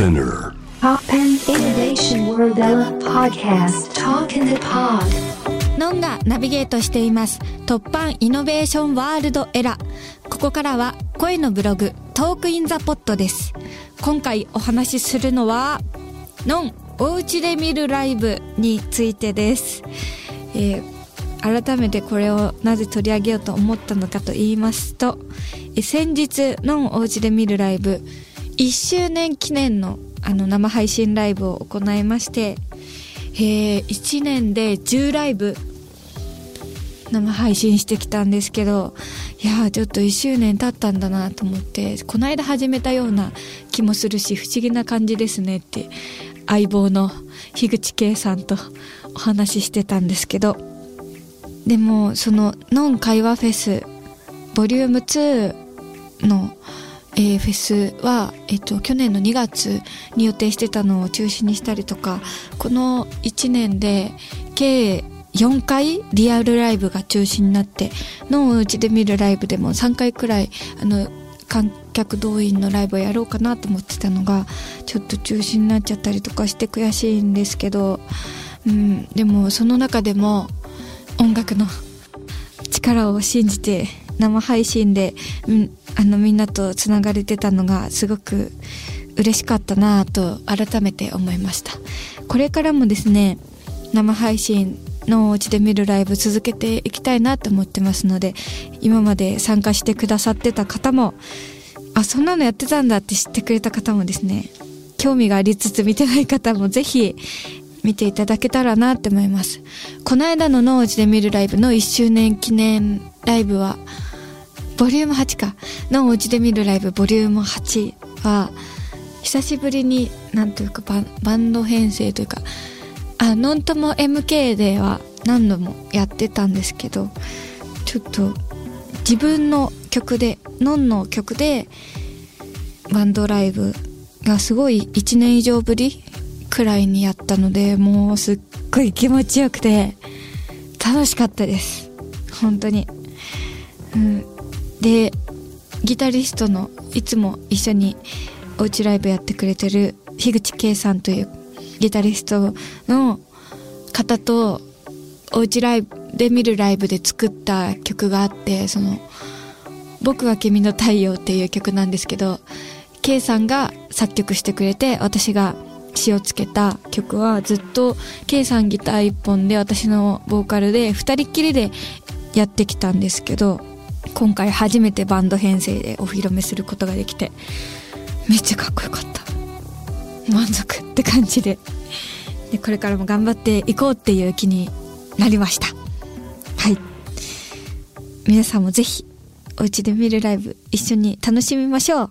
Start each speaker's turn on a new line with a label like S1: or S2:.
S1: Spinner.
S2: Pop and Innovation World Podcast. Talk in the Pod.
S3: ノンがナビゲートしています。突版イノベーションワールドエラここからは声のブログトークインザポットです。今回お話しするのはノンおうちで見るライブについてです、えー改めてこれをなぜ取り上げようと思ったのかと言いますとえ先日ノンおうちで見るライブ1周年記念のあの生配信ライブを行いましてえー1年で10ライブ生配信してきたんですけどいやーちょっと1周年経ったんだなと思ってこの間始めたような気もするし不思議な感じですねって相棒の樋口圭さんとお話ししてたんですけどでもそのノン会話フェスボリューム2の、えーフェスは、えっと、去年の2月に予定してたのを中止にしたりとかこの1年で計4回リアルライブが中止になってノンをうちで見るライブでも3回くらいあの観客動員のライブをやろうかなと思ってたのがちょっと中止になっちゃったりとかして悔しいんですけど、うん、でもその中でも音楽の力を信じて生配信で、うん、あのみんなとつながれてたのがすごく嬉しかったなと改めて思いました。これからもですね生配信のお家で見るライブ続けていきたいなと思ってますので今まで参加してくださってた方もあそんなのやってたんだって知ってくれた方もですね興味がありつつ見てない方もぜひ見ていただけたらなって思います。この間の農地で見るライブの1周年記念ライブはボリューム8か。のお家で見るライブボリューム8は久しぶりになんというかバンバンド編成というかあノンとも MK では何度もやってたんですけどちょっと自分の曲でノンの曲でバンドライブがすごい1年以上ぶりくらいにやったのでもうすっごい気持ちよくて楽しかったです。本当に、うん、でギタリストのいつも一緒におうちライブやってくれてる樋口圭さんというギタリストの方とおうちライブで見るライブで作った曲があってその「僕は君の太陽」っていう曲なんですけど K さんが作曲してくれて私が詞をつけた曲はずっと K さんギター一本で私のボーカルで二人っきりでやってきたんですけど今回初めてバンド編成でお披露目することができてめっちゃかっこよかった。満足って感じで。でこれからも頑張っていこうっていう気になりました。はい。皆さんもぜひお家で見るライブ一緒に楽しみましょう。